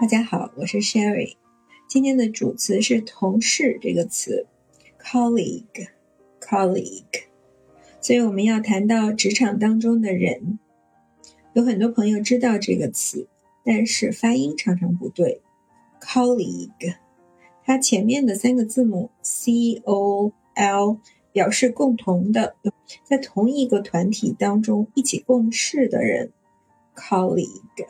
大家好，我是 Sherry。今天的主词是“同事”这个词，colleague，colleague。所以我们要谈到职场当中的人。有很多朋友知道这个词，但是发音常常不对。colleague，它前面的三个字母 c o l 表示共同的，在同一个团体当中一起共事的人。colleague，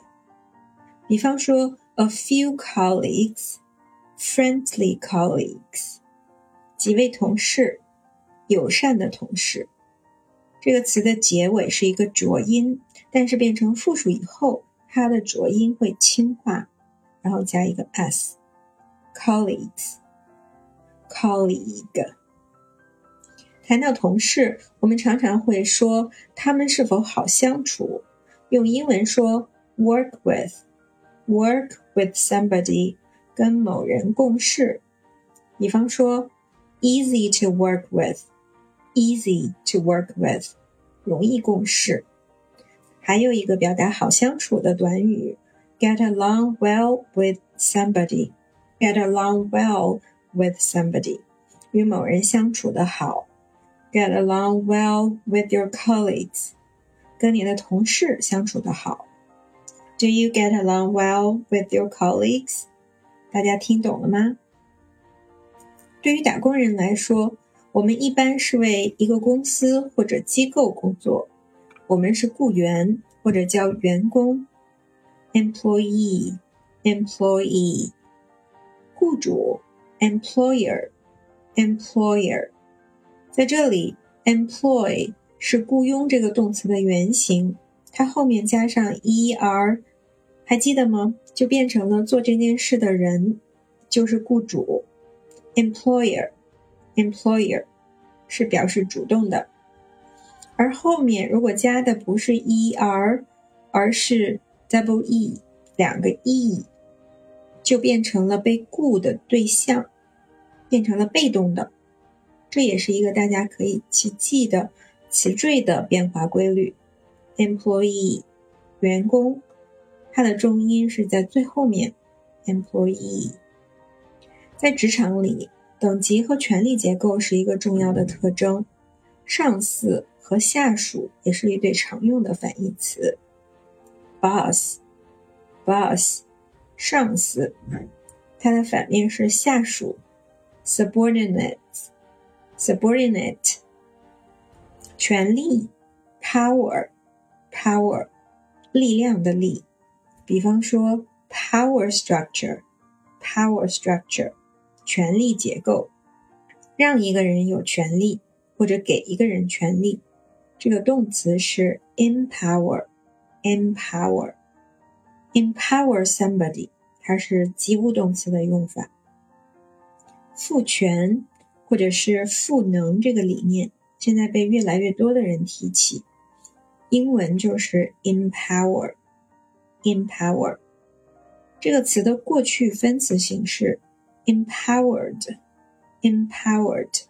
比方说。A few colleagues, friendly colleagues，几位同事，友善的同事。这个词的结尾是一个浊音，但是变成复数以后，它的浊音会轻化，然后加一个 s。Colleagues, colleague。谈到同事，我们常常会说他们是否好相处，用英文说 work with。Work with somebody，跟某人共事。比方说，easy to work with，easy to work with，容易共事。还有一个表达好相处的短语，get along well with somebody，get along well with somebody，与某人相处的好。Get along well with your colleagues，跟你的同事相处的好。 Do you get along well with your colleagues？大家听懂了吗？对于打工人来说，我们一般是为一个公司或者机构工作，我们是雇员或者叫员工，employee，employee，雇主，employer，employer。在这里，employ 是雇佣这个动词的原形，它后面加上 er。还记得吗？就变成了做这件事的人，就是雇主，employer，employer，是表示主动的。而后面如果加的不是 er，而是 double e，两个 e，就变成了被雇的对象，变成了被动的。这也是一个大家可以去记的词缀的变化规律：employee，员工。它的重音是在最后面，employee。在职场里，等级和权力结构是一个重要的特征。上司和下属也是一对常用的反义词。boss，boss，上司，它的反面是下属，subordinate，subordinate。权力，power，power，力量的力。比方说，power structure，power structure，权力结构，让一个人有权利或者给一个人权利，这个动词是 empower，empower，empower somebody，它是及物动词的用法。赋权或者是赋能这个理念，现在被越来越多的人提起，英文就是 empower。Empower 这个词的过去分词形式 empowered，empowered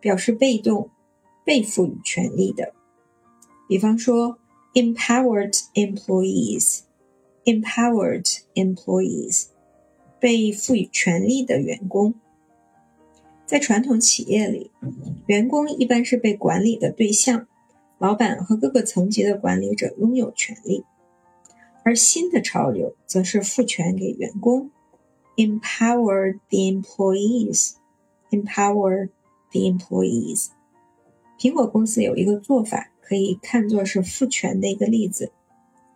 表示被动、被赋予权利的。比方说，empowered employees，empowered employees 被赋予权利的员工。在传统企业里，员工一般是被管理的对象，老板和各个层级的管理者拥有权利。而新的潮流则是赋权给员工，empower the employees，empower the employees。苹果公司有一个做法，可以看作是赋权的一个例子。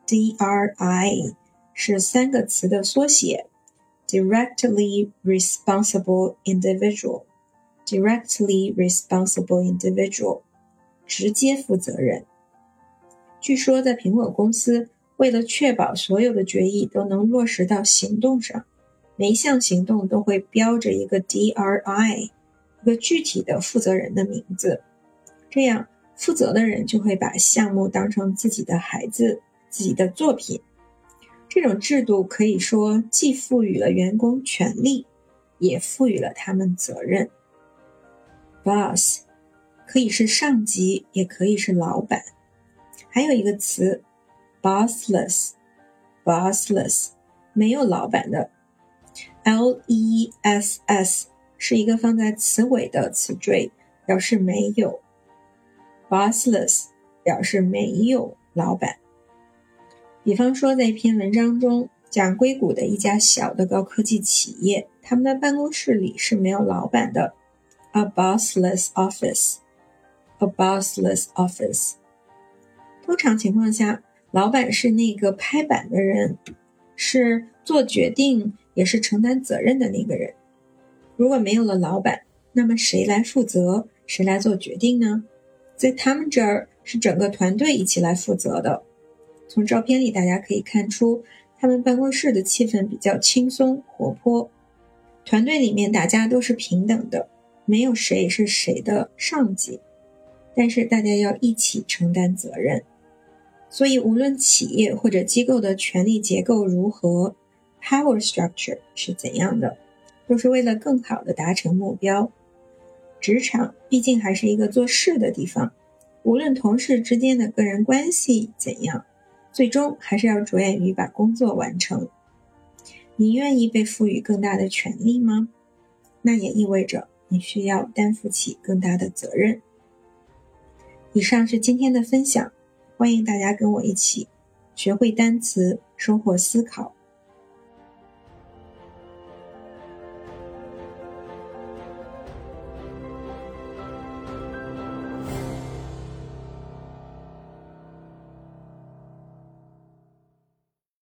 DRI 是三个词的缩写，directly responsible individual，directly responsible individual，直接负责人。据说在苹果公司。为了确保所有的决议都能落实到行动上，每一项行动都会标着一个 DRI，一个具体的负责人的名字。这样，负责的人就会把项目当成自己的孩子、自己的作品。这种制度可以说既赋予了员工权利，也赋予了他们责任。Boss 可以是上级，也可以是老板。还有一个词。bossless，bossless，没有老板的。less 是一个放在词尾的词缀，表示没有。bossless 表示没有老板。比方说，在一篇文章中讲硅谷的一家小的高科技企业，他们的办公室里是没有老板的，a bossless office，a bossless office。通常情况下，老板是那个拍板的人，是做决定也是承担责任的那个人。如果没有了老板，那么谁来负责？谁来做决定呢？在他们这儿是整个团队一起来负责的。从照片里大家可以看出，他们办公室的气氛比较轻松活泼，团队里面大家都是平等的，没有谁是谁的上级，但是大家要一起承担责任。所以，无论企业或者机构的权力结构如何，power structure 是怎样的，都是为了更好的达成目标。职场毕竟还是一个做事的地方，无论同事之间的个人关系怎样，最终还是要着眼于把工作完成。你愿意被赋予更大的权利吗？那也意味着你需要担负起更大的责任。以上是今天的分享。欢迎大家跟我一起学会单词，收获思考。